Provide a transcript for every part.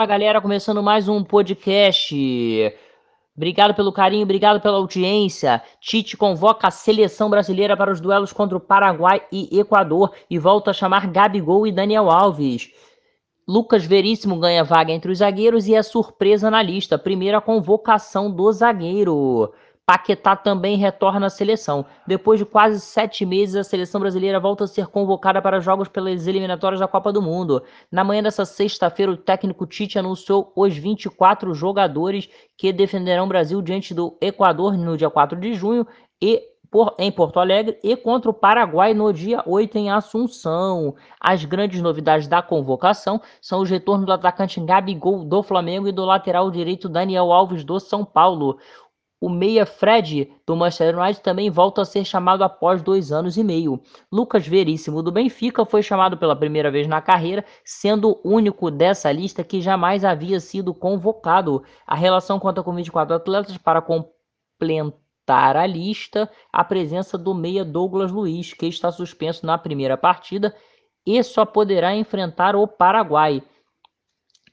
Fala galera, começando mais um podcast. Obrigado pelo carinho, obrigado pela audiência. Tite convoca a seleção brasileira para os duelos contra o Paraguai e Equador e volta a chamar Gabigol e Daniel Alves. Lucas Veríssimo ganha vaga entre os zagueiros e é surpresa na lista. Primeira convocação do zagueiro. Paquetá também retorna à seleção. Depois de quase sete meses, a seleção brasileira volta a ser convocada para jogos pelas eliminatórias da Copa do Mundo. Na manhã dessa sexta-feira, o técnico Tite anunciou os 24 jogadores que defenderão o Brasil diante do Equador no dia 4 de junho e por, em Porto Alegre e contra o Paraguai no dia 8 em Assunção. As grandes novidades da convocação são os retornos do atacante Gabigol do Flamengo e do lateral direito Daniel Alves do São Paulo. O meia Fred do Manchester United também volta a ser chamado após dois anos e meio. Lucas Veríssimo do Benfica foi chamado pela primeira vez na carreira, sendo o único dessa lista que jamais havia sido convocado. A relação conta com 24 atletas para completar a lista a presença do meia Douglas Luiz, que está suspenso na primeira partida e só poderá enfrentar o Paraguai.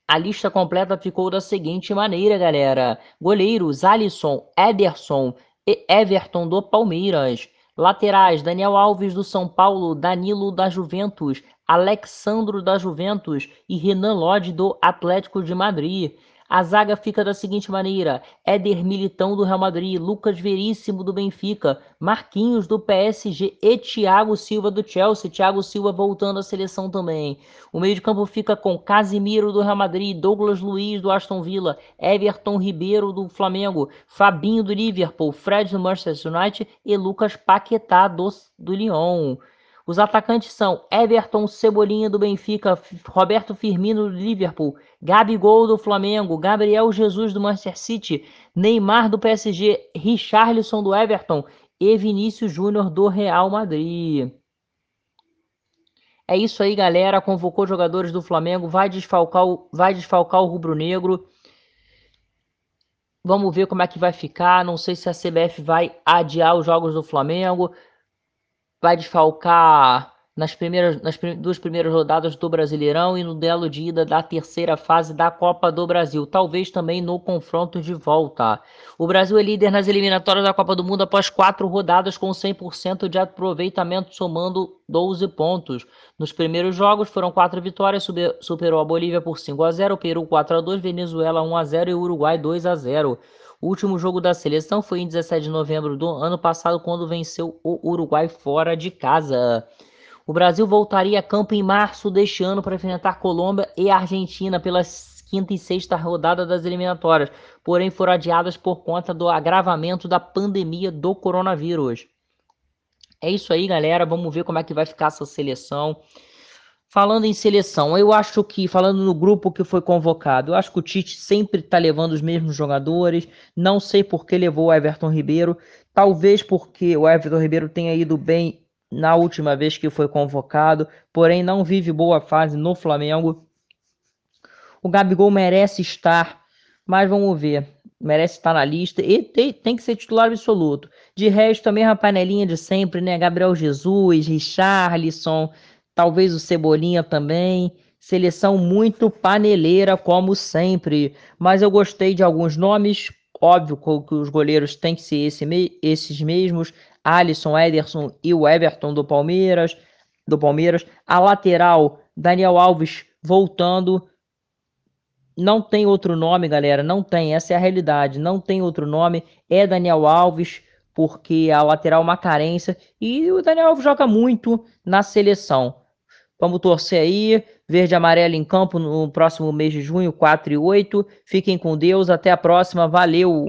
A lista completa ficou da seguinte maneira, galera: goleiros Alisson, Ederson e Everton do Palmeiras. Laterais: Daniel Alves do São Paulo, Danilo da Juventus, Alexandro da Juventus e Renan Lodge do Atlético de Madrid. A zaga fica da seguinte maneira: Éder Militão do Real Madrid, Lucas Veríssimo do Benfica, Marquinhos do PSG e Thiago Silva do Chelsea. Thiago Silva voltando à seleção também. O meio de campo fica com Casimiro do Real Madrid, Douglas Luiz do Aston Villa, Everton Ribeiro do Flamengo, Fabinho do Liverpool, Fred do Manchester United. E Lucas Paquetá do, do Lyon. Os atacantes são Everton Cebolinha do Benfica, Roberto Firmino do Liverpool, Gabigol do Flamengo, Gabriel Jesus do Manchester City, Neymar do PSG, Richarlison do Everton e Vinícius Júnior do Real Madrid. É isso aí, galera. Convocou jogadores do Flamengo, vai desfalcar o, vai desfalcar o rubro-negro. Vamos ver como é que vai ficar. Não sei se a CBF vai adiar os jogos do Flamengo vai desfalcar nas, primeiras, nas duas primeiras rodadas do Brasileirão e no duelo de ida da terceira fase da Copa do Brasil, talvez também no confronto de volta. O Brasil é líder nas eliminatórias da Copa do Mundo após quatro rodadas com 100% de aproveitamento, somando 12 pontos. Nos primeiros jogos foram quatro vitórias, superou a Bolívia por 5 a 0, Peru 4 a 2, Venezuela 1 a 0 e Uruguai 2 a 0. O último jogo da seleção foi em 17 de novembro do ano passado, quando venceu o Uruguai fora de casa. O Brasil voltaria a campo em março deste ano para enfrentar Colômbia e Argentina pela quinta e sexta rodada das eliminatórias, porém foram adiadas por conta do agravamento da pandemia do coronavírus. É isso aí, galera. Vamos ver como é que vai ficar essa seleção. Falando em seleção, eu acho que, falando no grupo que foi convocado, eu acho que o Tite sempre está levando os mesmos jogadores. Não sei por que levou o Everton Ribeiro. Talvez porque o Everton Ribeiro tenha ido bem na última vez que foi convocado, porém não vive boa fase no Flamengo. O Gabigol merece estar, mas vamos ver. Merece estar na lista e tem, tem que ser titular absoluto. De resto, a mesma panelinha de sempre, né? Gabriel Jesus, Richarlison talvez o Cebolinha também. Seleção muito paneleira, como sempre. Mas eu gostei de alguns nomes. Óbvio que os goleiros têm que ser esse, esses mesmos. Alisson, Ederson e o Everton do Palmeiras. Do Palmeiras. A lateral, Daniel Alves voltando. Não tem outro nome, galera. Não tem. Essa é a realidade. Não tem outro nome. É Daniel Alves porque a lateral é uma carência e o Daniel Alves joga muito na seleção. Vamos torcer aí. Verde e amarelo em campo no próximo mês de junho, 4 e 8. Fiquem com Deus. Até a próxima. Valeu!